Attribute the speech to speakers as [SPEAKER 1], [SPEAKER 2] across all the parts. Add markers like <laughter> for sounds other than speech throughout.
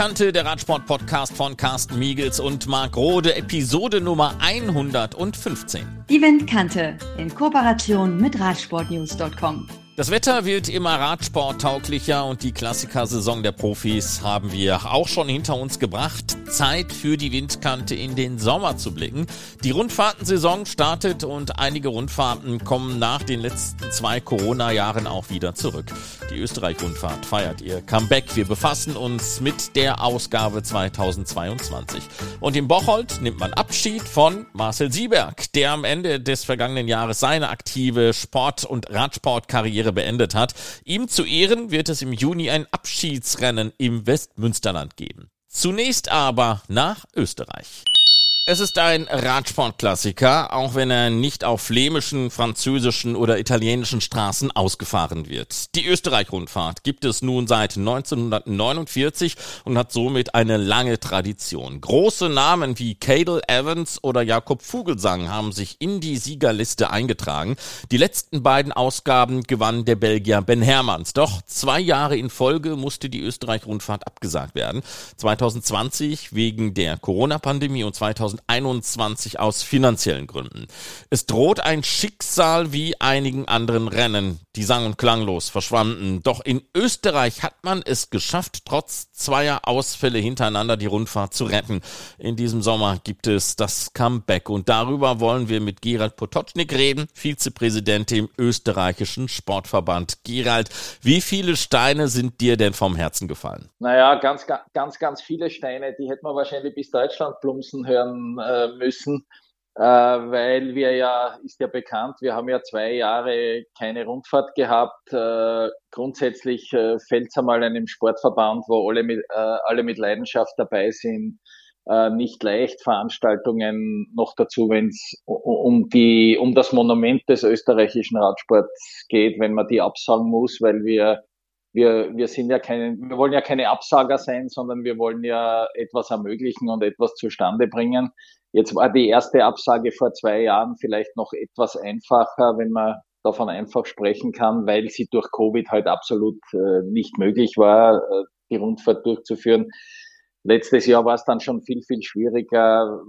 [SPEAKER 1] Windkante, der Radsport-Podcast von Carsten Miegels und Marc Rode, Episode Nummer 115.
[SPEAKER 2] Die Windkante in Kooperation mit Radsportnews.com.
[SPEAKER 1] Das Wetter wird immer radsporttauglicher und die Klassikersaison der Profis haben wir auch schon hinter uns gebracht. Zeit für die Windkante in den Sommer zu blicken. Die Rundfahrtensaison startet und einige Rundfahrten kommen nach den letzten zwei Corona-Jahren auch wieder zurück. Die Österreich-Rundfahrt feiert ihr Comeback. Wir befassen uns mit der Ausgabe 2022. Und in Bocholt nimmt man Abschied von Marcel Sieberg, der am Ende des vergangenen Jahres seine aktive Sport- und Radsportkarriere Karriere beendet hat. Ihm zu Ehren wird es im Juni ein Abschiedsrennen im Westmünsterland geben. Zunächst aber nach Österreich. Es ist ein Radsportklassiker, auch wenn er nicht auf flämischen, französischen oder italienischen Straßen ausgefahren wird. Die Österreich-Rundfahrt gibt es nun seit 1949 und hat somit eine lange Tradition. Große Namen wie Cadel Evans oder Jakob Vogelsang haben sich in die Siegerliste eingetragen. Die letzten beiden Ausgaben gewann der Belgier Ben Hermans. Doch zwei Jahre in Folge musste die Österreich-Rundfahrt abgesagt werden. 2020 wegen der Corona-Pandemie und 2021 2021 aus finanziellen Gründen. Es droht ein Schicksal wie einigen anderen Rennen, die sang- und klanglos verschwanden. Doch in Österreich hat man es geschafft, trotz zweier Ausfälle hintereinander die Rundfahrt zu retten. In diesem Sommer gibt es das Comeback und darüber wollen wir mit Gerald Potocznik reden, Vizepräsident im österreichischen Sportverband. Gerald, wie viele Steine sind dir denn vom Herzen gefallen?
[SPEAKER 3] Naja, ganz, ganz, ganz viele Steine, die hätten wir wahrscheinlich bis Deutschland plumpsen hören äh, müssen, äh, weil wir ja, ist ja bekannt, wir haben ja zwei Jahre keine Rundfahrt gehabt. Äh, grundsätzlich äh, fällt es einmal einem Sportverband, wo alle mit, äh, alle mit Leidenschaft dabei sind, äh, nicht leicht Veranstaltungen noch dazu, wenn es um die um das Monument des österreichischen Radsports geht, wenn man die absagen muss, weil wir wir, wir sind ja keine, wir wollen ja keine Absager sein, sondern wir wollen ja etwas ermöglichen und etwas zustande bringen. Jetzt war die erste Absage vor zwei Jahren vielleicht noch etwas einfacher, wenn man davon einfach sprechen kann, weil sie durch Covid halt absolut äh, nicht möglich war, äh, die Rundfahrt durchzuführen. Letztes Jahr war es dann schon viel, viel schwieriger,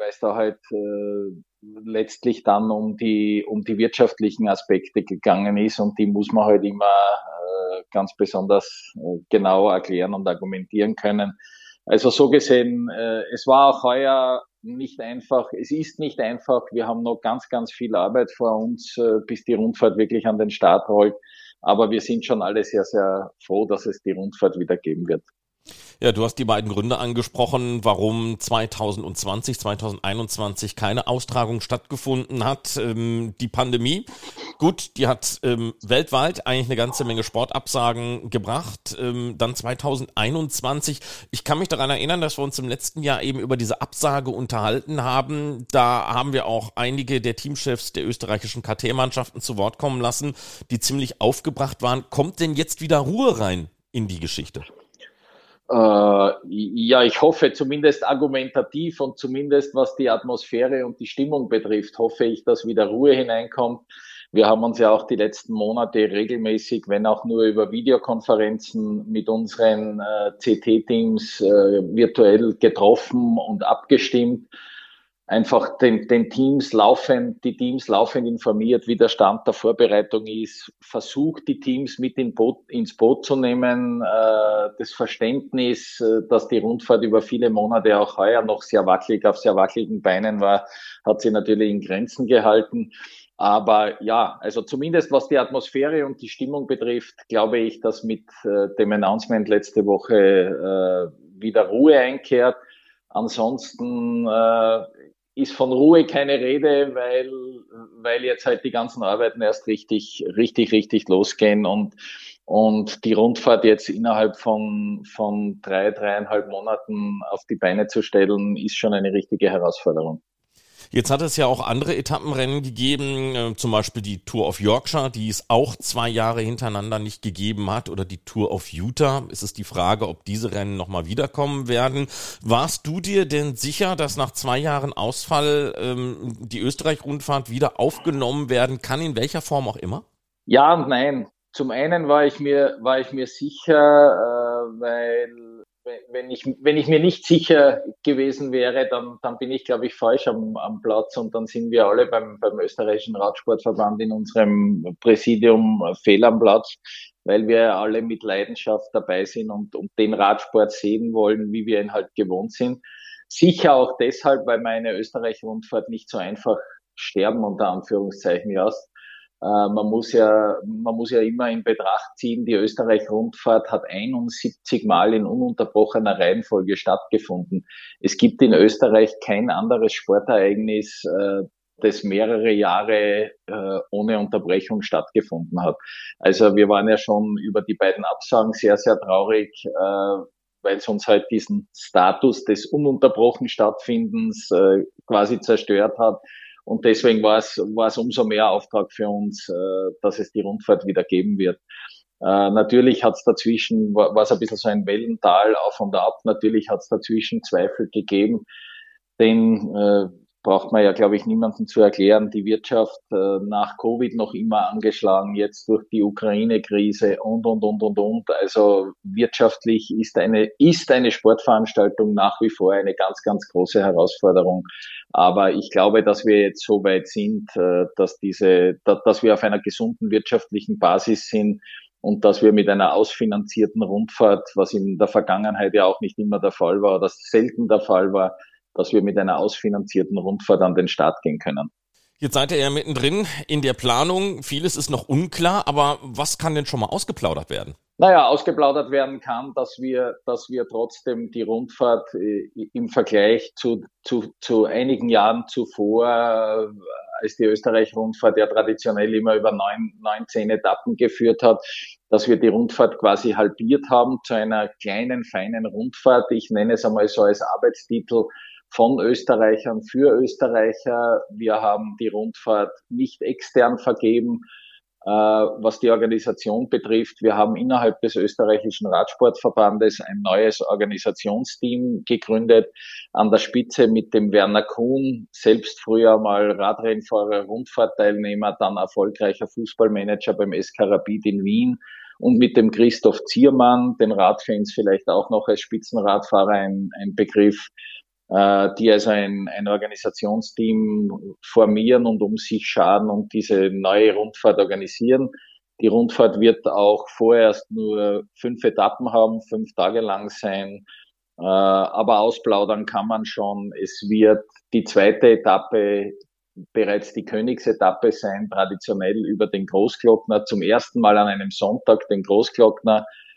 [SPEAKER 3] weil es da halt äh, letztlich dann um die, um die wirtschaftlichen Aspekte gegangen ist und die muss man halt immer äh, ganz besonders äh, genau erklären und argumentieren können. Also so gesehen, äh, es war auch heuer nicht einfach, es ist nicht einfach. Wir haben noch ganz, ganz viel Arbeit vor uns, äh, bis die Rundfahrt wirklich an den Start rollt. Aber wir sind schon alle sehr, sehr froh, dass es die Rundfahrt wieder geben wird.
[SPEAKER 1] Ja, du hast die beiden Gründe angesprochen, warum 2020, 2021 keine Austragung stattgefunden hat. Ähm, die Pandemie, gut, die hat ähm, weltweit eigentlich eine ganze Menge Sportabsagen gebracht. Ähm, dann 2021, ich kann mich daran erinnern, dass wir uns im letzten Jahr eben über diese Absage unterhalten haben. Da haben wir auch einige der Teamchefs der österreichischen KT-Mannschaften zu Wort kommen lassen, die ziemlich aufgebracht waren. Kommt denn jetzt wieder Ruhe rein in die Geschichte?
[SPEAKER 3] Äh, ja, ich hoffe zumindest argumentativ und zumindest was die Atmosphäre und die Stimmung betrifft, hoffe ich, dass wieder Ruhe hineinkommt. Wir haben uns ja auch die letzten Monate regelmäßig, wenn auch nur über Videokonferenzen mit unseren äh, CT-Teams äh, virtuell getroffen und abgestimmt einfach den, den Teams laufend, die Teams laufend informiert, wie der Stand der Vorbereitung ist, versucht die Teams mit in Boot, ins Boot zu nehmen, äh, das Verständnis, äh, dass die Rundfahrt über viele Monate auch heuer noch sehr wackelig auf sehr wackeligen Beinen war, hat sie natürlich in Grenzen gehalten. Aber ja, also zumindest was die Atmosphäre und die Stimmung betrifft, glaube ich, dass mit äh, dem Announcement letzte Woche äh, wieder Ruhe einkehrt. Ansonsten äh, ist von Ruhe keine Rede, weil, weil jetzt halt die ganzen Arbeiten erst richtig, richtig, richtig losgehen und, und die Rundfahrt jetzt innerhalb von, von drei, dreieinhalb Monaten auf die Beine zu stellen, ist schon eine richtige Herausforderung.
[SPEAKER 1] Jetzt hat es ja auch andere Etappenrennen gegeben, äh, zum Beispiel die Tour of Yorkshire, die es auch zwei Jahre hintereinander nicht gegeben hat, oder die Tour of Utah. Es ist die Frage, ob diese Rennen nochmal wiederkommen werden. Warst du dir denn sicher, dass nach zwei Jahren Ausfall ähm, die Österreich-Rundfahrt wieder aufgenommen werden kann, in welcher Form auch immer?
[SPEAKER 3] Ja und nein. Zum einen war ich mir, war ich mir sicher, äh, weil wenn ich, wenn ich mir nicht sicher gewesen wäre, dann, dann bin ich, glaube ich, falsch am, am Platz und dann sind wir alle beim, beim österreichischen Radsportverband in unserem Präsidium fehl am Platz, weil wir alle mit Leidenschaft dabei sind und, und den Radsport sehen wollen, wie wir ihn halt gewohnt sind. Sicher auch deshalb, weil meine Österreich-Rundfahrt nicht so einfach sterben, unter Anführungszeichen, äh, man muss ja, man muss ja immer in Betracht ziehen, die Österreich-Rundfahrt hat 71 Mal in ununterbrochener Reihenfolge stattgefunden. Es gibt in Österreich kein anderes Sportereignis, äh, das mehrere Jahre äh, ohne Unterbrechung stattgefunden hat. Also wir waren ja schon über die beiden Absagen sehr, sehr traurig, weil es uns halt diesen Status des ununterbrochen Stattfindens quasi zerstört hat. Und deswegen war es, war es umso mehr Auftrag für uns, äh, dass es die Rundfahrt wieder geben wird. Äh, natürlich hat es dazwischen, war es ein bisschen so ein Wellental auf und ab. Natürlich hat es dazwischen Zweifel gegeben, denn äh, braucht man ja, glaube ich, niemandem zu erklären, die Wirtschaft äh, nach Covid noch immer angeschlagen, jetzt durch die Ukraine-Krise und, und, und, und, und. Also wirtschaftlich ist eine, ist eine Sportveranstaltung nach wie vor eine ganz, ganz große Herausforderung. Aber ich glaube, dass wir jetzt so weit sind, äh, dass diese, dass wir auf einer gesunden wirtschaftlichen Basis sind, und dass wir mit einer ausfinanzierten Rundfahrt, was in der Vergangenheit ja auch nicht immer der Fall war, oder selten der Fall war, dass wir mit einer ausfinanzierten Rundfahrt an den Start gehen können.
[SPEAKER 1] Jetzt seid ihr ja mittendrin in der Planung. Vieles ist noch unklar, aber was kann denn schon mal ausgeplaudert werden?
[SPEAKER 3] Naja, ausgeplaudert werden kann, dass wir, dass wir trotzdem die Rundfahrt äh, im Vergleich zu, zu, zu einigen Jahren zuvor, äh, als die Österreich-Rundfahrt ja traditionell immer über neun, neun, zehn Etappen geführt hat, dass wir die Rundfahrt quasi halbiert haben zu einer kleinen, feinen Rundfahrt. Ich nenne es einmal so als Arbeitstitel von Österreichern für Österreicher. Wir haben die Rundfahrt nicht extern vergeben. Äh, was die Organisation betrifft, wir haben innerhalb des österreichischen Radsportverbandes ein neues Organisationsteam gegründet, an der Spitze mit dem Werner Kuhn, selbst früher mal Radrennfahrer, Rundfahrtteilnehmer, dann erfolgreicher Fußballmanager beim SK Rapid in Wien und mit dem Christoph Ziermann, den Radfans vielleicht auch noch als Spitzenradfahrer ein, ein Begriff, die also ein, ein Organisationsteam formieren und um sich schaden und diese neue Rundfahrt organisieren. Die Rundfahrt wird auch vorerst nur fünf Etappen haben, fünf Tage lang sein. Äh, aber ausplaudern kann man schon. Es wird die zweite Etappe bereits die Königsetappe sein, traditionell über den Großglockner. Zum ersten Mal an einem Sonntag den Großglockner äh,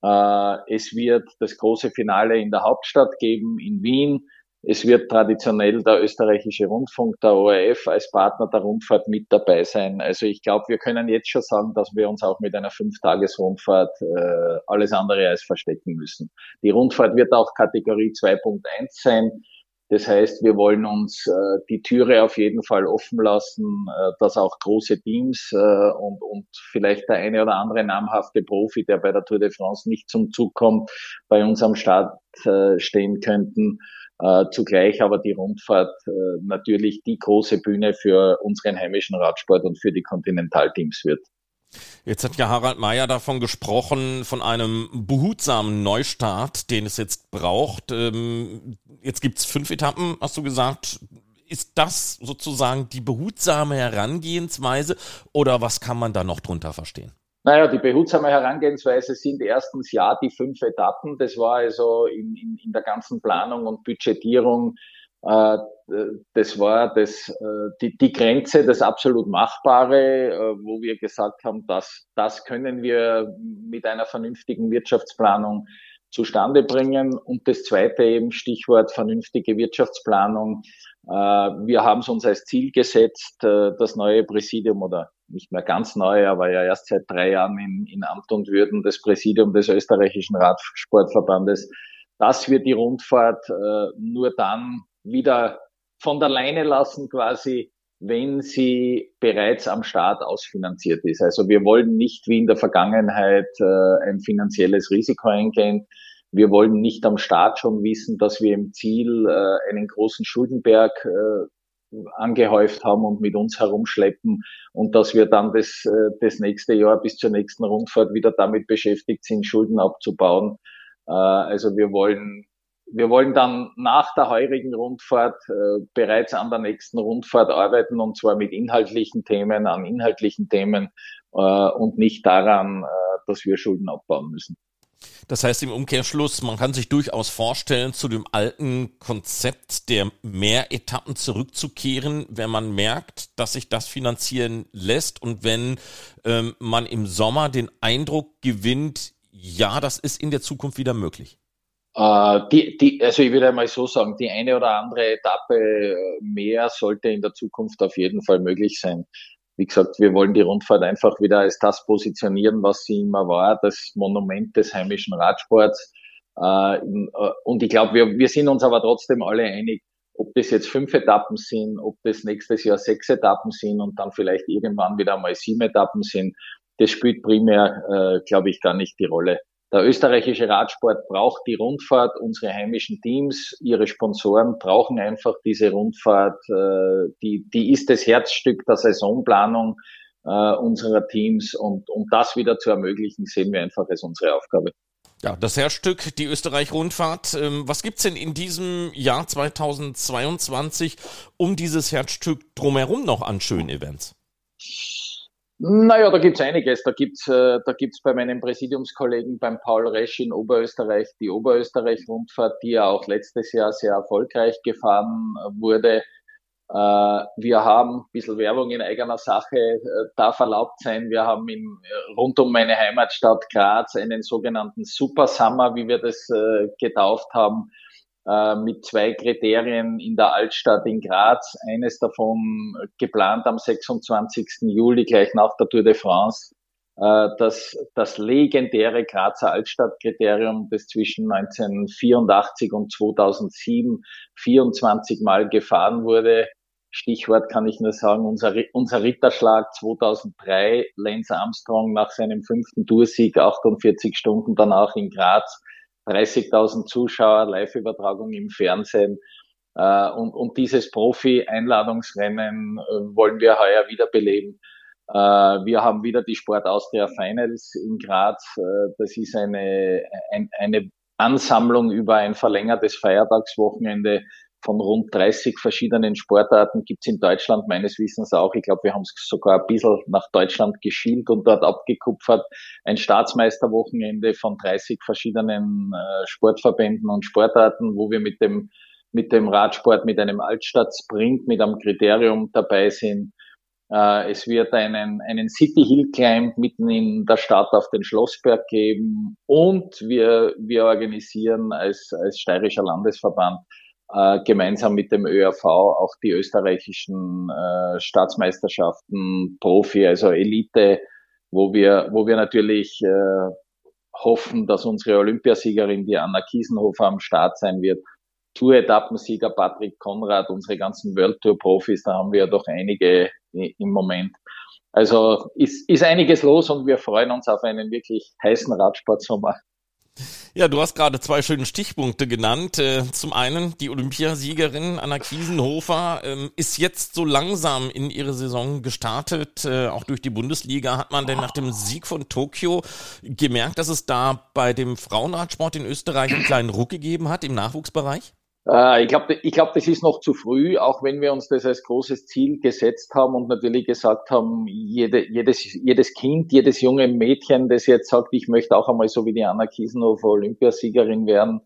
[SPEAKER 3] es wird das große Finale in der Hauptstadt geben, in Wien. Es wird traditionell der österreichische Rundfunk, der ORF, als Partner der Rundfahrt mit dabei sein. Also ich glaube, wir können jetzt schon sagen, dass wir uns auch mit einer Fünf-Tages-Rundfahrt äh, alles andere als verstecken müssen. Die Rundfahrt wird auch Kategorie 2.1 sein. Das heißt, wir wollen uns äh, die Türe auf jeden Fall offen lassen, äh, dass auch große Teams äh, und, und vielleicht der eine oder andere namhafte Profi, der bei der Tour de France nicht zum Zug kommt, bei uns am Start äh, stehen könnten. Äh, zugleich aber die Rundfahrt äh, natürlich die große Bühne für unseren heimischen Radsport und für die Kontinentalteams wird.
[SPEAKER 1] Jetzt hat ja Harald Mayer davon gesprochen, von einem behutsamen Neustart, den es jetzt braucht. Ähm, jetzt gibt's fünf Etappen, hast du gesagt. Ist das sozusagen die behutsame Herangehensweise oder was kann man da noch drunter verstehen?
[SPEAKER 3] Naja, die behutsame Herangehensweise sind erstens ja die fünf Etappen. Das war also in, in, in der ganzen Planung und Budgetierung das war das, äh, die, die Grenze, das absolut Machbare, äh, wo wir gesagt haben, dass das können wir mit einer vernünftigen Wirtschaftsplanung zustande bringen. Und das zweite eben Stichwort vernünftige Wirtschaftsplanung. Wir haben es uns als Ziel gesetzt, das neue Präsidium oder nicht mehr ganz neu, aber ja erst seit drei Jahren in, in Amt und Würden das Präsidium des österreichischen Radsportverbandes, dass wir die Rundfahrt nur dann wieder von der Leine lassen quasi, wenn sie bereits am Start ausfinanziert ist. Also wir wollen nicht wie in der Vergangenheit äh, ein finanzielles Risiko eingehen. Wir wollen nicht am Start schon wissen, dass wir im Ziel äh, einen großen Schuldenberg äh, angehäuft haben und mit uns herumschleppen und dass wir dann das, äh, das nächste Jahr bis zur nächsten Rundfahrt wieder damit beschäftigt sind, Schulden abzubauen. also wir wollen wir wollen dann nach der heurigen Rundfahrt äh, bereits an der nächsten Rundfahrt arbeiten und zwar mit inhaltlichen Themen, an inhaltlichen Themen äh, und nicht daran, äh, dass wir Schulden abbauen müssen.
[SPEAKER 1] Das heißt im Umkehrschluss, man kann sich durchaus vorstellen, zu dem alten Konzept der Mehretappen zurückzukehren, wenn man merkt, dass sich das finanzieren lässt und wenn ähm, man im Sommer den Eindruck gewinnt, ja, das ist in der Zukunft wieder möglich.
[SPEAKER 3] Äh, die, die, also ich würde einmal so sagen, die eine oder andere Etappe äh, mehr sollte in der Zukunft auf jeden Fall möglich sein. Wie gesagt, wir wollen die Rundfahrt einfach wieder als das positionieren, was sie immer war, das Monument des heimischen Radsports. Äh, und ich glaube, wir, wir sind uns aber trotzdem alle einig, ob das jetzt fünf Etappen sind, ob das nächstes Jahr sechs Etappen sind und dann vielleicht irgendwann wieder mal sieben Etappen sind, das spielt primär, äh, glaube ich, gar nicht die Rolle. Der österreichische Radsport braucht die Rundfahrt. Unsere heimischen Teams, ihre Sponsoren brauchen einfach diese Rundfahrt. Äh, die, die ist das Herzstück der Saisonplanung äh, unserer Teams. Und um das wieder zu ermöglichen, sehen wir einfach als unsere Aufgabe.
[SPEAKER 1] Ja, das Herzstück, die Österreich-Rundfahrt. Ähm, was gibt's denn in diesem Jahr 2022 um dieses Herzstück drumherum noch an schönen Events?
[SPEAKER 3] Naja, da gibt's einiges. Da gibt's, äh, da gibt's bei meinem Präsidiumskollegen, beim Paul Resch in Oberösterreich, die Oberösterreich-Rundfahrt, die ja auch letztes Jahr sehr erfolgreich gefahren wurde. Äh, wir haben ein bisschen Werbung in eigener Sache, äh, darf erlaubt sein. Wir haben in, rund um meine Heimatstadt Graz einen sogenannten Super Summer, wie wir das äh, getauft haben äh, mit zwei Kriterien in der Altstadt in Graz. Eines davon geplant am 26. Juli, gleich nach der Tour de France. Äh, das, das legendäre Grazer Altstadtkriterium, das zwischen 1984 und 2007 24 Mal gefahren wurde. Stichwort kann ich nur sagen, unser, unser Ritterschlag 2003, Lance Armstrong nach seinem fünften Toursieg 48 Stunden danach in Graz 30.000 Zuschauer, Live-Übertragung im Fernsehen. Äh, und, und dieses Profi-Einladungsrennen äh, wollen wir heuer wiederbeleben. Äh, wir haben wieder die Sport Austria Finals in Graz. Äh, das ist eine, ein, eine Ansammlung über ein verlängertes Feiertagswochenende von rund 30 verschiedenen Sportarten gibt's in Deutschland meines Wissens auch. Ich glaube, wir haben es sogar ein bisschen nach Deutschland geschielt und dort abgekupfert. Ein Staatsmeisterwochenende von 30 verschiedenen äh, Sportverbänden und Sportarten, wo wir mit dem, mit dem Radsport, mit einem Altstadt-Sprint, mit einem Kriterium dabei sind. Äh, es wird einen, einen City Hill Climb mitten in der Stadt auf den Schlossberg geben und wir, wir organisieren als, als steirischer Landesverband äh, gemeinsam mit dem ÖRV auch die österreichischen äh, Staatsmeisterschaften, Profi, also Elite, wo wir, wo wir natürlich äh, hoffen, dass unsere Olympiasiegerin, die Anna Kiesenhofer, am Start sein wird. Tour-Etappensieger Patrick Konrad, unsere ganzen World Tour-Profis, da haben wir ja doch einige im Moment. Also ist, ist einiges los und wir freuen uns auf einen wirklich heißen Radsportsommer.
[SPEAKER 1] Ja, du hast gerade zwei schöne Stichpunkte genannt. Äh, zum einen die Olympiasiegerin Anna Kiesenhofer ähm, ist jetzt so langsam in ihre Saison gestartet, äh, auch durch die Bundesliga. Hat man denn nach dem Sieg von Tokio gemerkt, dass es da bei dem Frauenradsport in Österreich einen kleinen Ruck gegeben hat im Nachwuchsbereich?
[SPEAKER 3] Äh, ich glaube, ich glaub, das ist noch zu früh, auch wenn wir uns das als großes Ziel gesetzt haben und natürlich gesagt haben, jede, jedes, jedes Kind, jedes junge Mädchen, das jetzt sagt, ich möchte auch einmal so wie die Anna Kiesenhofer Olympiasiegerin werden,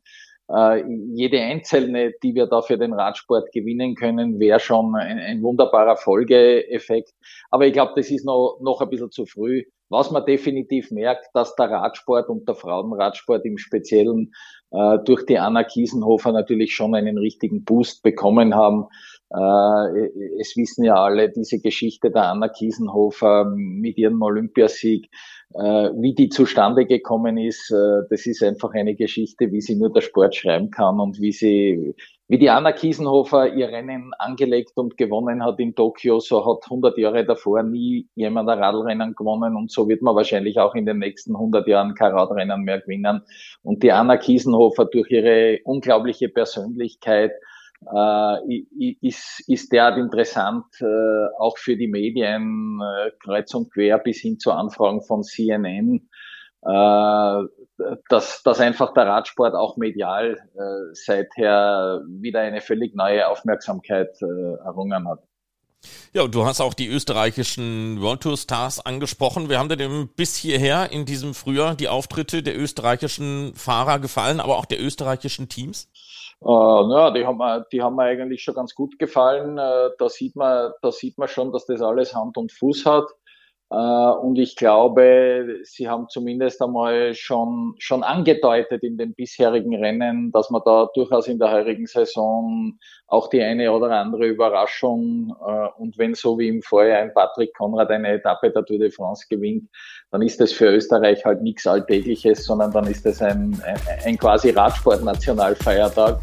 [SPEAKER 3] äh, jede einzelne, die wir da für den Radsport gewinnen können, wäre schon ein, ein, wunderbarer Folgeeffekt. Aber ich glaube, das ist noch, noch ein bisschen zu früh. Was man definitiv merkt, dass der Radsport und der Frauenradsport im Speziellen äh, durch die Anna Kiesenhofer natürlich schon einen richtigen Boost bekommen haben. Äh, es wissen ja alle diese Geschichte der Anna Kiesenhofer mit ihrem Olympiasieg, äh, wie die zustande gekommen ist. Äh, das ist einfach eine Geschichte, wie sie nur der Sport schreiben kann und wie sie, wie die Anna Kiesenhofer ihr Rennen angelegt und gewonnen hat in Tokio, so hat 100 Jahre davor nie jemand ein Radlrennen gewonnen und so wird man wahrscheinlich auch in den nächsten 100 Jahren kein Radrennen mehr gewinnen. Und die Anna Kiesenhofer durch ihre unglaubliche Persönlichkeit äh, ist, ist derart interessant, äh, auch für die Medien, äh, kreuz und quer bis hin zu Anfragen von CNN. Äh, dass, dass einfach der Radsport auch medial äh, seither wieder eine völlig neue Aufmerksamkeit äh, errungen hat.
[SPEAKER 1] Ja, und du hast auch die österreichischen World Tour Stars angesprochen. Wir haben dir bis hierher in diesem Frühjahr die Auftritte der österreichischen Fahrer gefallen, aber auch der österreichischen Teams?
[SPEAKER 3] Äh, naja, die haben, mir, die haben mir eigentlich schon ganz gut gefallen. Äh, da sieht man, da sieht man schon, dass das alles Hand und Fuß hat. Äh, und ich glaube, sie haben zumindest einmal schon, schon angedeutet in den bisherigen Rennen, dass man da durchaus in der heurigen Saison auch die eine oder andere Überraschung äh, und wenn so wie im Vorjahr ein Patrick Konrad eine Etappe der Tour de France gewinnt, dann ist das für Österreich halt nichts Alltägliches, sondern dann ist das ein, ein, quasi Radsport-Nationalfeiertag.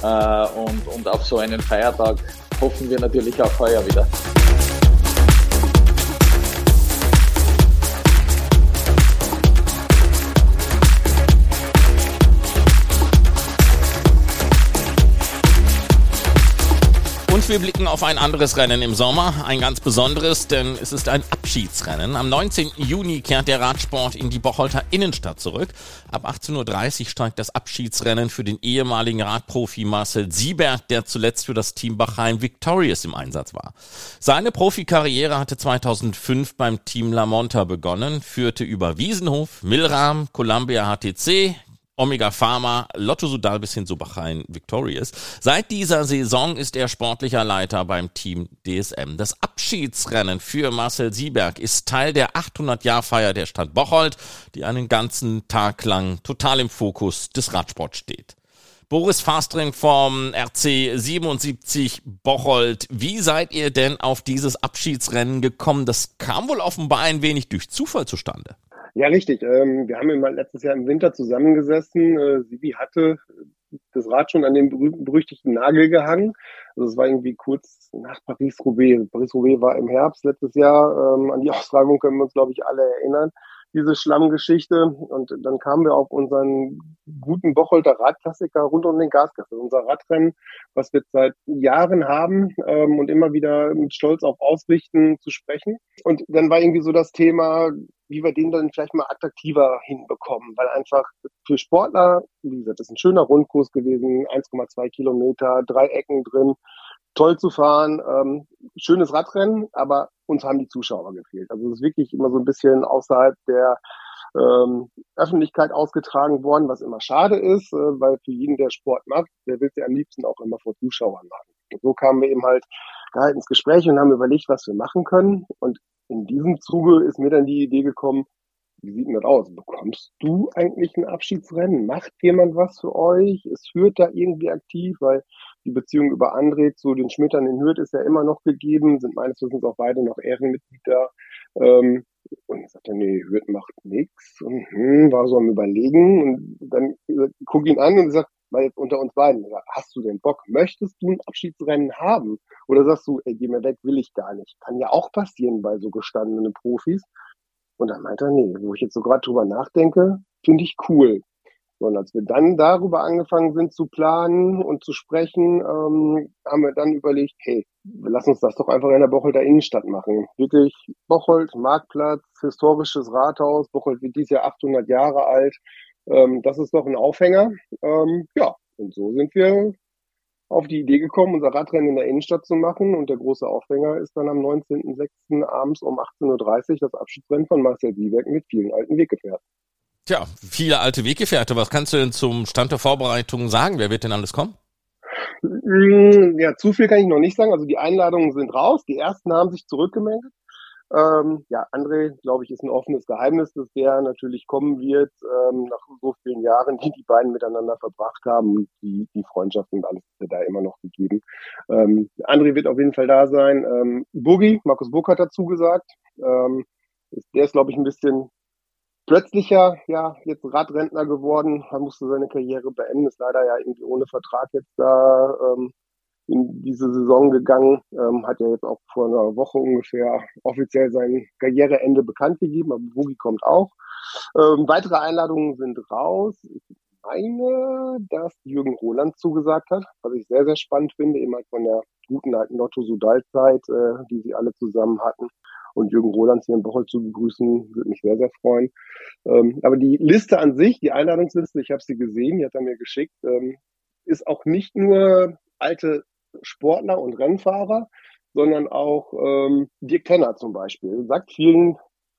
[SPEAKER 3] Äh, und, und auf so einen Feiertag hoffen wir natürlich auch heuer wieder.
[SPEAKER 1] Wir blicken auf ein anderes Rennen im Sommer, ein ganz besonderes, denn es ist ein Abschiedsrennen. Am 19. Juni kehrt der Radsport in die Bocholter Innenstadt zurück. Ab 18.30 Uhr steigt das Abschiedsrennen für den ehemaligen Radprofi Marcel Sieberg, der zuletzt für das Team Bachheim Victorious im Einsatz war. Seine Profikarriere hatte 2005 beim Team La Monta begonnen, führte über Wiesenhof, Milram, Columbia HTC, Omega Pharma, Lotto Sudal bis hin zu Bachrhein Victorious. Seit dieser Saison ist er sportlicher Leiter beim Team DSM. Das Abschiedsrennen für Marcel Sieberg ist Teil der 800-Jahr-Feier der Stadt Bocholt, die einen ganzen Tag lang total im Fokus des Radsports steht. Boris Fastring vom RC 77 Bocholt. Wie seid ihr denn auf dieses Abschiedsrennen gekommen? Das kam wohl offenbar ein wenig durch Zufall zustande.
[SPEAKER 4] Ja, richtig. Ähm, wir haben immer letztes Jahr im Winter zusammengesessen. Äh, Sibi hatte das Rad schon an den berüchtigten Nagel gehangen. Also es war irgendwie kurz nach Paris-Roubaix. Paris-Roubaix war im Herbst letztes Jahr. Ähm, an die <laughs> Austragung können wir uns, glaube ich, alle erinnern diese Schlammgeschichte. Und dann kamen wir auf unseren guten Bocholter Radklassiker rund um den Gaskassel. Unser Radrennen, was wir seit Jahren haben ähm, und immer wieder mit Stolz auf ausrichten zu sprechen. Und dann war irgendwie so das Thema, wie wir den dann vielleicht mal attraktiver hinbekommen, weil einfach für Sportler, wie gesagt, das ist ein schöner Rundkurs gewesen, 1,2 Kilometer, drei Ecken drin, toll zu fahren, ähm, schönes Radrennen, aber uns haben die Zuschauer gefehlt. Also es ist wirklich immer so ein bisschen außerhalb der ähm, Öffentlichkeit ausgetragen worden, was immer schade ist, äh, weil für jeden, der Sport macht, der will sie am liebsten auch immer vor Zuschauern machen. Und so kamen wir eben halt da ins Gespräch und haben überlegt, was wir machen können. Und in diesem Zuge ist mir dann die Idee gekommen, wie sieht denn das aus? Bekommst du eigentlich ein Abschiedsrennen? Macht jemand was für euch? Ist Hürth da irgendwie aktiv? Weil die Beziehung über André zu den Schmittern in Hürth ist ja immer noch gegeben, sind meines Wissens auch beide noch Ehrenmitglieder. Ähm, und ich sagte, nee, Hürth macht nichts. Und hm, war so am Überlegen. Und dann guck ihn an und sagt, weil jetzt unter uns beiden, hast du den Bock? Möchtest du ein Abschiedsrennen haben? Oder sagst du, ey, geh mir weg, will ich gar nicht. Kann ja auch passieren bei so gestandenen Profis. Und dann meinte er, nee, wo ich jetzt so gerade drüber nachdenke, finde ich cool. Und als wir dann darüber angefangen sind zu planen und zu sprechen, ähm, haben wir dann überlegt, hey, lassen uns das doch einfach in der Bocholter Innenstadt machen. Wirklich Bocholt, Marktplatz, historisches Rathaus. Bocholt wird dieses Jahr 800 Jahre alt. Ähm, das ist doch ein Aufhänger. Ähm, ja, und so sind wir auf die Idee gekommen, unser Radrennen in der Innenstadt zu machen. Und der große Aufhänger ist dann am 19.06. abends um 18.30 Uhr das Abschiedsrennen von Marcel Siebeck mit vielen alten Weggefährten.
[SPEAKER 1] Tja, viele alte Weggefährte. Was kannst du denn zum Stand der Vorbereitung sagen? Wer wird denn alles kommen?
[SPEAKER 4] Mm, ja, zu viel kann ich noch nicht sagen. Also die Einladungen sind raus. Die ersten haben sich zurückgemeldet. Ähm, ja, André, glaube ich, ist ein offenes Geheimnis, dass der natürlich kommen wird, ähm, nach so vielen Jahren, die die beiden miteinander verbracht haben und die, die Freundschaft und alles ist da immer noch gegeben. Ähm, André wird auf jeden Fall da sein. Ähm, Boogie, Markus Burg hat dazu gesagt. Ähm, der ist, glaube ich, ein bisschen plötzlicher, ja, jetzt Radrentner geworden. Er musste seine Karriere beenden, ist leider ja irgendwie ohne Vertrag jetzt da ähm, in diese Saison gegangen, ähm, hat ja jetzt auch vor einer Woche ungefähr offiziell sein Karriereende bekannt gegeben, aber Boogie kommt auch. Ähm, weitere Einladungen sind raus. Ich meine, dass Jürgen Roland zugesagt hat, was ich sehr, sehr spannend finde, eben halt von der guten alten Lotto Sudal-Zeit, äh, die sie alle zusammen hatten. und Jürgen Rolands hier in Bocholt zu begrüßen, würde mich sehr, sehr freuen. Ähm, aber die Liste an sich, die Einladungsliste, ich habe sie gesehen, die hat er mir geschickt, ähm, ist auch nicht nur alte Sportler und Rennfahrer, sondern auch ähm, Dirk Tenner zum Beispiel. Sagt vielen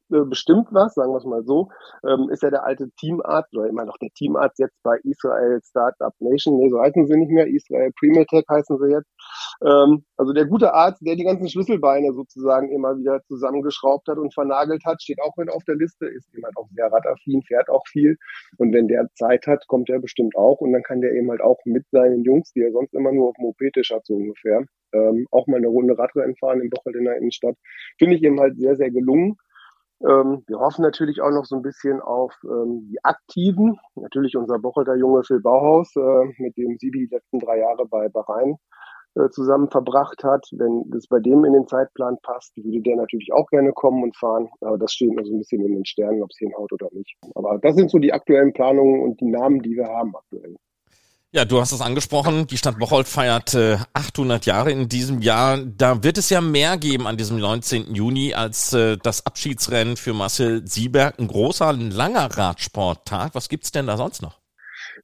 [SPEAKER 4] bestimmt was, sagen wir es mal so, ähm, ist ja der alte Teamarzt oder immer noch der Teamarzt jetzt bei Israel Startup Nation, nee, so heißen sie nicht mehr, Israel Premier heißen sie jetzt. Ähm, also der gute Arzt, der die ganzen Schlüsselbeine sozusagen immer wieder zusammengeschraubt hat und vernagelt hat, steht auch mit auf der Liste, ist jemand auch sehr radaffin, fährt auch viel und wenn der Zeit hat, kommt er bestimmt auch und dann kann der eben halt auch mit seinen Jungs, die er sonst immer nur auf dem Mopetisch hat, so ungefähr, ähm, auch mal eine Runde Radrennen fahren in Bocholt in der Innenstadt. Finde ich eben halt sehr, sehr gelungen. Ähm, wir hoffen natürlich auch noch so ein bisschen auf ähm, die Aktiven. Natürlich unser Bocholter Junge Phil Bauhaus, äh, mit dem sie die letzten drei Jahre bei Bahrain äh, zusammen verbracht hat. Wenn das bei dem in den Zeitplan passt, würde der natürlich auch gerne kommen und fahren. Aber das steht noch so ein bisschen in den Sternen, ob es hinhaut oder nicht. Aber das sind so die aktuellen Planungen und die Namen, die wir haben aktuell.
[SPEAKER 1] Ja, du hast es angesprochen, die Stadt Bocholt feiert äh, 800 Jahre in diesem Jahr. Da wird es ja mehr geben an diesem 19. Juni als äh, das Abschiedsrennen für Marcel Sieberg. Ein großer, ein langer Radsporttag. Was gibt's denn da sonst noch?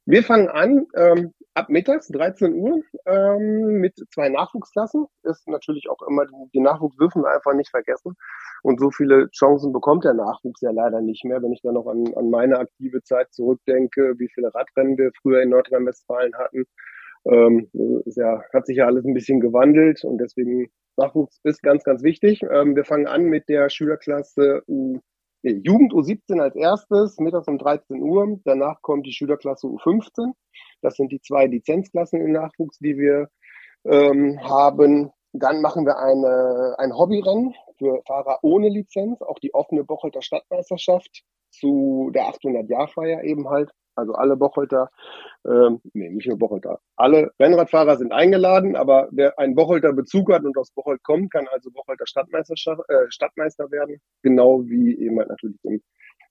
[SPEAKER 4] Wir fangen an ähm, ab mittags, 13 Uhr, ähm, mit zwei Nachwuchsklassen. Ist natürlich auch immer, die Nachwuchs dürfen wir einfach nicht vergessen. Und so viele Chancen bekommt der Nachwuchs ja leider nicht mehr. Wenn ich dann noch an, an meine aktive Zeit zurückdenke, wie viele Radrennen wir früher in Nordrhein-Westfalen hatten, ähm, ist ja, hat sich ja alles ein bisschen gewandelt und deswegen Nachwuchs ist ganz, ganz wichtig. Ähm, wir fangen an mit der Schülerklasse U nee, Jugend U17 als erstes, mittags um 13 Uhr. Danach kommt die Schülerklasse U15. Das sind die zwei Lizenzklassen im Nachwuchs, die wir ähm, haben. Dann machen wir eine, ein Hobbyrennen für Fahrer ohne Lizenz, auch die offene Bocholter Stadtmeisterschaft zu der 800-Jahr-Feier eben halt. Also alle Bocholter, ähm, nee, nicht nur Bocholter, alle Rennradfahrer sind eingeladen, aber wer einen Bocholter Bezug hat und aus Bocholt kommt, kann also Bocholter Stadtmeisterschaft, äh, Stadtmeister werden. Genau wie eben halt natürlich im,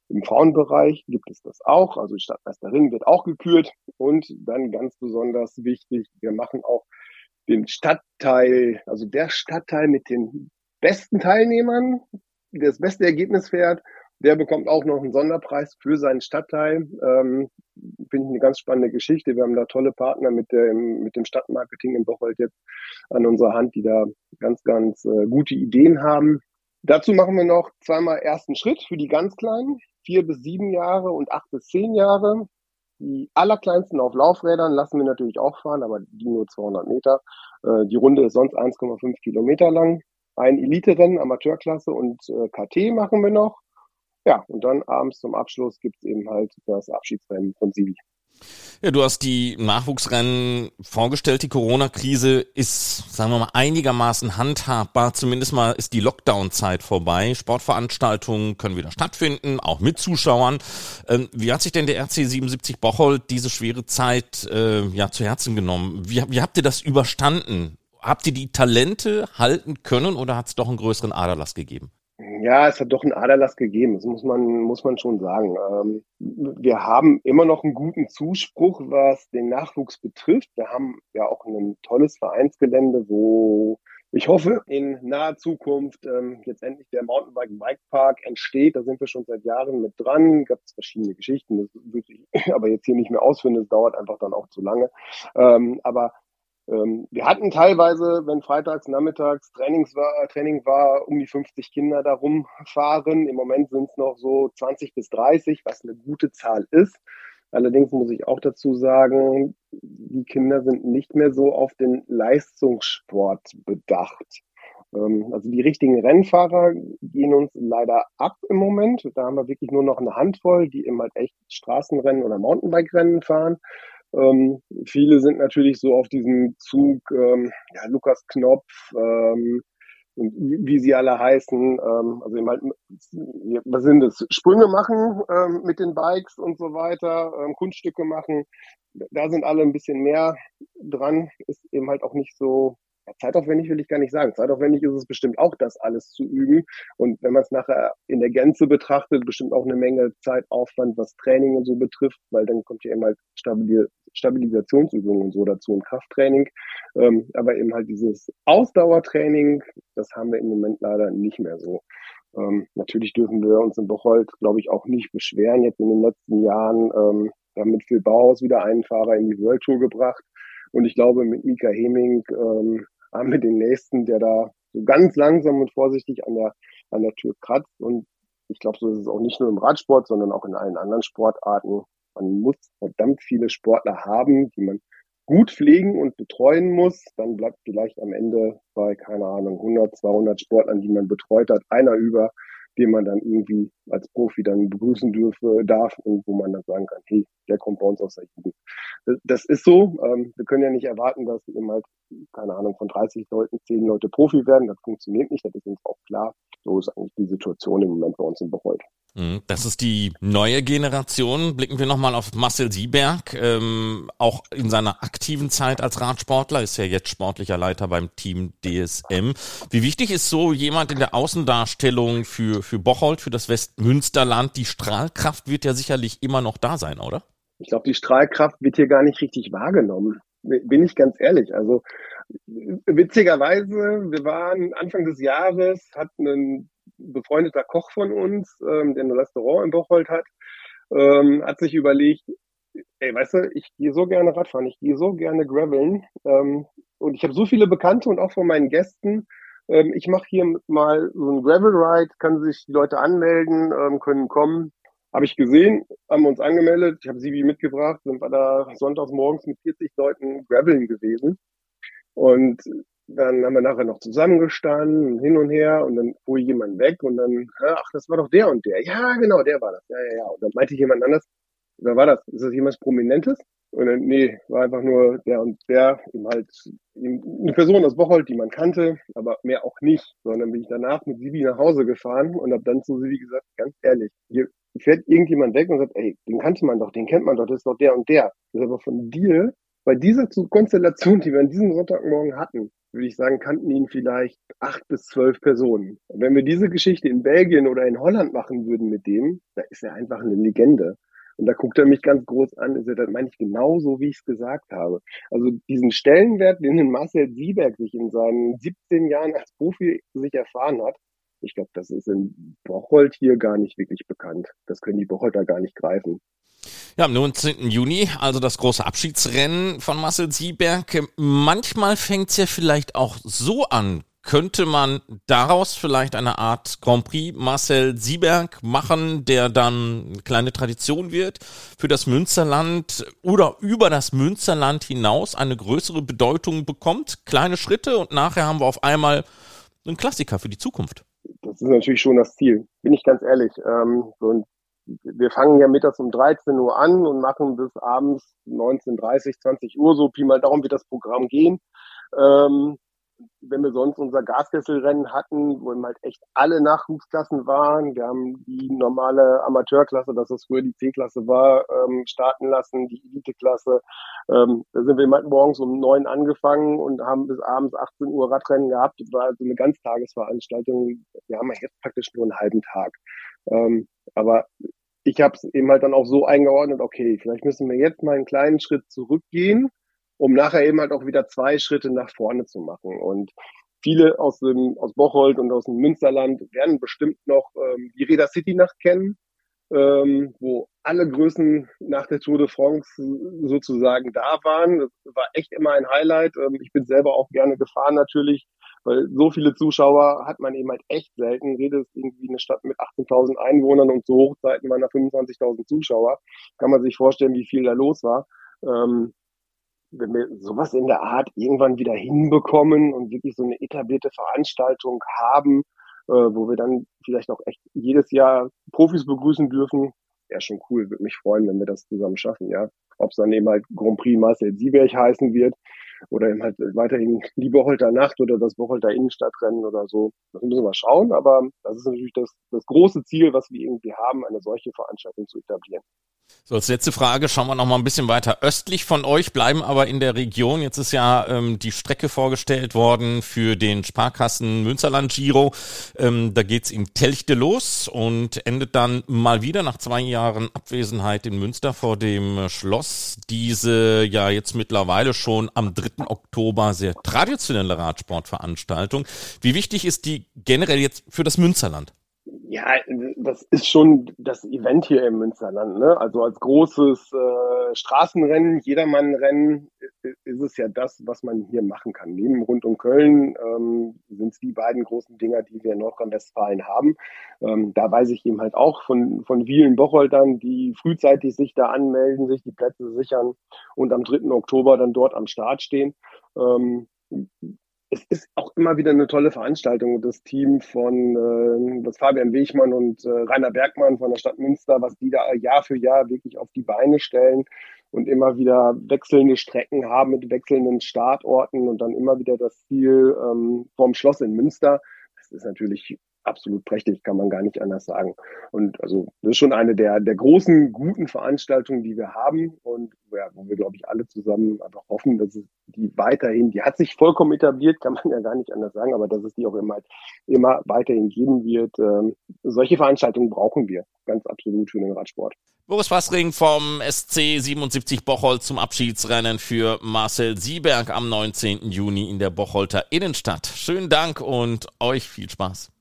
[SPEAKER 4] im Frauenbereich gibt es das auch. Also die Stadtmeisterin wird auch gekürt. Und dann ganz besonders wichtig, wir machen auch den Stadtteil, also der Stadtteil mit den besten Teilnehmern, der das beste Ergebnis fährt, der bekommt auch noch einen Sonderpreis für seinen Stadtteil. Ähm, Finde ich eine ganz spannende Geschichte. Wir haben da tolle Partner mit dem, mit dem Stadtmarketing in Bocholt jetzt an unserer Hand, die da ganz, ganz äh, gute Ideen haben. Dazu machen wir noch zweimal ersten Schritt für die ganz Kleinen, vier bis sieben Jahre und acht bis zehn Jahre. Die allerkleinsten auf Laufrädern lassen wir natürlich auch fahren, aber die nur 200 Meter. Äh, die Runde ist sonst 1,5 Kilometer lang. Ein Elite-Rennen, Amateurklasse und äh, KT machen wir noch. Ja, und dann abends zum Abschluss gibt es eben halt das Abschiedsrennen von Sibi.
[SPEAKER 1] Ja, du hast die Nachwuchsrennen vorgestellt. Die Corona-Krise ist, sagen wir mal, einigermaßen handhabbar. Zumindest mal ist die Lockdown-Zeit vorbei. Sportveranstaltungen können wieder stattfinden, auch mit Zuschauern. Ähm, wie hat sich denn der RC 77 Bocholt diese schwere Zeit äh, ja zu Herzen genommen? Wie, wie habt ihr das überstanden? Habt ihr die Talente halten können oder hat es doch einen größeren Aderlass gegeben?
[SPEAKER 4] Ja, es hat doch einen Aderlass gegeben, das muss man, muss man schon sagen. Ähm, wir haben immer noch einen guten Zuspruch, was den Nachwuchs betrifft. Wir haben ja auch ein tolles Vereinsgelände, wo ich hoffe, in naher Zukunft ähm, jetzt endlich der Mountainbike Bike Park entsteht. Da sind wir schon seit Jahren mit dran. Gab es verschiedene Geschichten, das würde ich <laughs> aber jetzt hier nicht mehr ausführen. Das dauert einfach dann auch zu lange. Ähm, aber wir hatten teilweise, wenn freitags, nachmittags Trainings war, Training war, um die 50 Kinder da rumfahren. Im Moment sind es noch so 20 bis 30, was eine gute Zahl ist. Allerdings muss ich auch dazu sagen, die Kinder sind nicht mehr so auf den Leistungssport bedacht. Ähm, also die richtigen Rennfahrer gehen uns leider ab im Moment. Da haben wir wirklich nur noch eine Handvoll, die immer halt echt Straßenrennen oder Mountainbike-Rennen fahren. Ähm, viele sind natürlich so auf diesem Zug, ähm, ja, Lukas Knopf, ähm, und wie sie alle heißen, ähm, also eben halt, was sind das? Sprünge machen ähm, mit den Bikes und so weiter, ähm, Kunststücke machen. Da sind alle ein bisschen mehr dran, ist eben halt auch nicht so ja, zeitaufwendig will ich gar nicht sagen. Zeitaufwendig ist es bestimmt auch, das alles zu üben. Und wenn man es nachher in der Gänze betrachtet, bestimmt auch eine Menge Zeitaufwand, was Training und so betrifft, weil dann kommt ja immer halt Stabilisationsübungen und so dazu und Krafttraining. Ähm, aber eben halt dieses Ausdauertraining, das haben wir im Moment leider nicht mehr so. Ähm, natürlich dürfen wir uns in Bocholt, glaube ich, auch nicht beschweren. Jetzt in den letzten Jahren ähm, haben mit Phil Bauhaus wieder einen Fahrer in die World Tour gebracht. Und ich glaube, mit Mika Heming ähm, <laughs> haben wir den nächsten, der da so ganz langsam und vorsichtig an der, an der Tür kratzt. Und ich glaube, so ist es auch nicht nur im Radsport, sondern auch in allen anderen Sportarten. Man muss verdammt viele Sportler haben, die man gut pflegen und betreuen muss. Dann bleibt vielleicht am Ende bei, keine Ahnung, 100, 200 Sportlern, die man betreut hat, einer über, den man dann irgendwie als Profi dann begrüßen dürfe, darf und wo man dann sagen kann, hey, der kommt bei uns aus der Jugend. Das, ist so. Ähm, wir können ja nicht erwarten, dass eben halt, keine Ahnung, von 30 Leuten 10 Leute Profi werden. Das funktioniert nicht, das ist uns auch klar. So ist eigentlich die Situation im Moment bei uns in Bereut.
[SPEAKER 1] Mhm, das ist die neue Generation. Blicken wir nochmal auf Marcel Sieberg. Ähm, auch in seiner aktiven Zeit als Radsportler ist er jetzt sportlicher Leiter beim Team DSM. Wie wichtig ist so jemand in der Außendarstellung für, für Bocholt, für das Westmünsterland? Die Strahlkraft wird ja sicherlich immer noch da sein, oder?
[SPEAKER 4] Ich glaube, die Strahlkraft wird hier gar nicht richtig wahrgenommen. Bin ich ganz ehrlich. Also witzigerweise, wir waren Anfang des Jahres, hat ein befreundeter Koch von uns, ähm, der ein Restaurant in Bocholt hat, ähm, hat sich überlegt, ey, weißt du, ich gehe so gerne Radfahren, ich gehe so gerne graveln ähm, und ich habe so viele Bekannte und auch von meinen Gästen, ähm, ich mache hier mal so ein Gravel Ride, kann sich die Leute anmelden, ähm, können kommen. Habe ich gesehen, haben uns angemeldet, ich habe Sibi mitgebracht, sind wir da sonntags morgens mit 40 Leuten graveln gewesen. Und dann haben wir nachher noch zusammengestanden, hin und her, und dann fuhr jemand weg und dann, ach, das war doch der und der. Ja, genau, der war das. Ja, ja, ja. Und dann meinte jemand anders, wer war das? Ist das jemand Prominentes? Und dann, nee, war einfach nur der und der, eben halt eine Person aus Bocholt, die man kannte, aber mehr auch nicht. Sondern bin ich danach mit Sibi nach Hause gefahren und habe dann zu Sibi gesagt, ganz ehrlich, hier fährt irgendjemand weg und sagt, ey, den kannte man doch, den kennt man doch, das ist doch der und der. Das ist aber von dir, bei dieser Konstellation, die wir an diesem Sonntagmorgen hatten, würde ich sagen, kannten ihn vielleicht acht bis zwölf Personen. Und wenn wir diese Geschichte in Belgien oder in Holland machen würden mit dem, da ist er einfach eine Legende. Und da guckt er mich ganz groß an. und sagt, Das meine ich genauso, wie ich es gesagt habe. Also diesen Stellenwert, den Marcel Sieberg sich in seinen 17 Jahren als Profi sich erfahren hat, ich glaube, das ist in Bocholt hier gar nicht wirklich bekannt. Das können die Bocholter gar nicht greifen.
[SPEAKER 1] Ja, am 19. Juni, also das große Abschiedsrennen von Marcel Sieberg. Manchmal fängt es ja vielleicht auch so an, könnte man daraus vielleicht eine Art Grand Prix Marcel Sieberg machen, der dann eine kleine Tradition wird für das Münsterland oder über das Münsterland hinaus eine größere Bedeutung bekommt? Kleine Schritte und nachher haben wir auf einmal einen Klassiker für die Zukunft.
[SPEAKER 4] Das ist natürlich schon das Ziel, bin ich ganz ehrlich. Ähm, so ein, wir fangen ja mittags um 13 Uhr an und machen bis abends 19.30, 20 Uhr so, Pi mal darum wird das Programm gehen. Ähm, wenn wir sonst unser Gaskesselrennen hatten, wo eben halt echt alle Nachwuchsklassen waren. Wir haben die normale Amateurklasse, das was früher die C-Klasse war, ähm, starten lassen, die Elite-Klasse. Ähm, da sind wir halt morgens um neun angefangen und haben bis abends 18 Uhr Radrennen gehabt. Das war also eine Ganztagesveranstaltung. Wir haben jetzt praktisch nur einen halben Tag. Ähm, aber ich habe es eben halt dann auch so eingeordnet, okay, vielleicht müssen wir jetzt mal einen kleinen Schritt zurückgehen um nachher eben halt auch wieder zwei Schritte nach vorne zu machen. Und viele aus dem aus Bocholt und aus dem Münsterland werden bestimmt noch ähm, die Reda City Nacht kennen, ähm, wo alle Größen nach der Tour de France sozusagen da waren. Das war echt immer ein Highlight. Ähm, ich bin selber auch gerne gefahren natürlich, weil so viele Zuschauer hat man eben halt echt selten. Rede ist irgendwie eine Stadt mit 18.000 Einwohnern und zu Hochzeiten waren da 25.000 Zuschauer. Kann man sich vorstellen, wie viel da los war. Ähm, wenn wir sowas in der Art irgendwann wieder hinbekommen und wirklich so eine etablierte Veranstaltung haben, äh, wo wir dann vielleicht auch echt jedes Jahr Profis begrüßen dürfen, wäre schon cool. Würde mich freuen, wenn wir das zusammen schaffen, ja. Ob es dann eben halt Grand Prix Marcel Sieberg heißen wird oder eben halt weiterhin die Bocholte Nacht oder das Bocholte Innenstadtrennen oder so. Das müssen wir schauen, aber das ist natürlich das, das große Ziel, was wir irgendwie haben, eine solche Veranstaltung zu etablieren.
[SPEAKER 1] So, als letzte Frage schauen wir noch mal ein bisschen weiter östlich von euch, bleiben aber in der Region. Jetzt ist ja ähm, die Strecke vorgestellt worden für den Sparkassen Münsterland Giro. Ähm, da geht's in Telchte los und endet dann mal wieder nach zwei Jahren Abwesenheit in Münster vor dem Schloss. Diese ja jetzt mittlerweile schon am 3. Oktober sehr traditionelle Radsportveranstaltung. Wie wichtig ist die generell jetzt für das Münsterland?
[SPEAKER 4] Ja, das ist schon das Event hier im Münsterland. Ne? Also als großes äh, Straßenrennen, Jedermannrennen ist es ja das, was man hier machen kann. Neben rund um Köln ähm, sind es die beiden großen Dinger, die wir in Nordrhein-Westfalen haben. Ähm, da weiß ich eben halt auch von, von vielen Bocholtern, die frühzeitig sich da anmelden, sich die Plätze sichern und am 3. Oktober dann dort am Start stehen. Ähm, es ist auch immer wieder eine tolle Veranstaltung. Das Team von äh, das Fabian Wegmann und äh, Rainer Bergmann von der Stadt Münster, was die da Jahr für Jahr wirklich auf die Beine stellen und immer wieder wechselnde Strecken haben mit wechselnden Startorten und dann immer wieder das Ziel ähm, vom Schloss in Münster. Das ist natürlich absolut prächtig, kann man gar nicht anders sagen. Und also das ist schon eine der, der großen, guten Veranstaltungen, die wir haben und ja, wo wir, glaube ich, alle zusammen einfach hoffen, dass es die weiterhin, die hat sich vollkommen etabliert, kann man ja gar nicht anders sagen, aber dass es die auch immer, immer weiterhin geben wird. Ähm, solche Veranstaltungen brauchen wir ganz absolut für den Radsport.
[SPEAKER 1] Boris Fassring vom SC 77 Bocholt zum Abschiedsrennen für Marcel Sieberg am 19. Juni in der Bocholter Innenstadt. Schönen Dank und euch viel Spaß.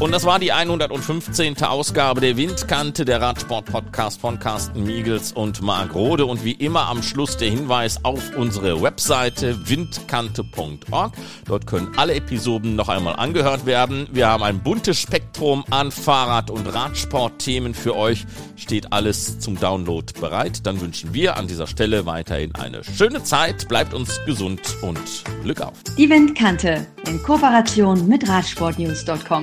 [SPEAKER 1] Und das war die 115. Ausgabe der Windkante, der Radsport-Podcast von Carsten Miegels und Marc Rode. Und wie immer am Schluss der Hinweis auf unsere Webseite windkante.org. Dort können alle Episoden noch einmal angehört werden. Wir haben ein buntes Spektrum an Fahrrad- und Radsport-Themen für euch. Steht alles zum Download bereit. Dann wünschen wir an dieser Stelle weiterhin eine schöne Zeit. Bleibt uns gesund und Glück auf.
[SPEAKER 2] Die Windkante in Kooperation mit Radsportnews.com.